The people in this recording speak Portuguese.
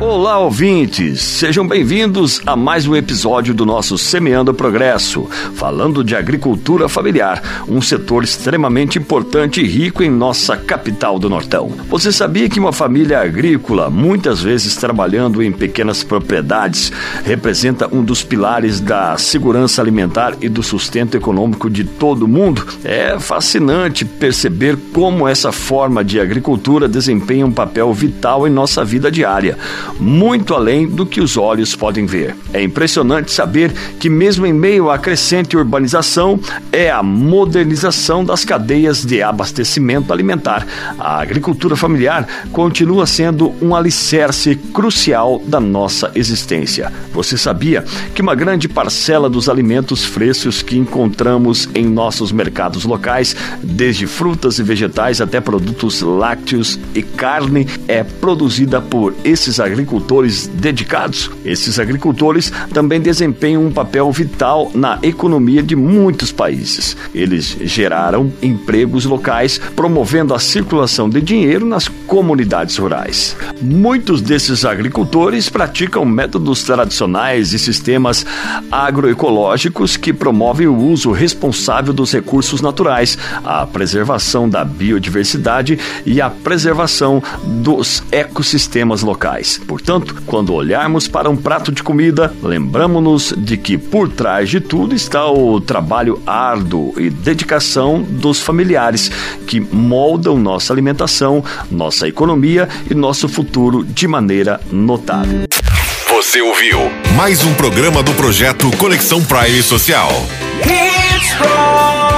Olá, ouvintes! Sejam bem-vindos a mais um episódio do nosso Semeando Progresso, falando de agricultura familiar, um setor extremamente importante e rico em nossa capital do Nortão. Você sabia que uma família agrícola, muitas vezes trabalhando em pequenas propriedades, representa um dos pilares da segurança alimentar e do sustento econômico de todo mundo? É fascinante perceber como essa forma de agricultura desempenha um papel vital em nossa vida diária muito além do que os olhos podem ver. É impressionante saber que, mesmo em meio à crescente urbanização, é a modernização das cadeias de abastecimento alimentar. A agricultura familiar continua sendo um alicerce crucial da nossa existência. Você sabia que uma grande parcela dos alimentos frescos que encontramos em nossos mercados locais, desde frutas e vegetais até produtos lácteos e carne, é produzida por esses agricultores agricultores dedicados. Esses agricultores também desempenham um papel vital na economia de muitos países. Eles geraram empregos locais, promovendo a circulação de dinheiro nas comunidades rurais. Muitos desses agricultores praticam métodos tradicionais e sistemas agroecológicos que promovem o uso responsável dos recursos naturais, a preservação da biodiversidade e a preservação dos ecossistemas locais. Portanto, quando olharmos para um prato de comida, lembramos-nos de que por trás de tudo está o trabalho árduo e dedicação dos familiares que moldam nossa alimentação, nossa economia e nosso futuro de maneira notável. Você ouviu mais um programa do projeto Conexão Prime Social. From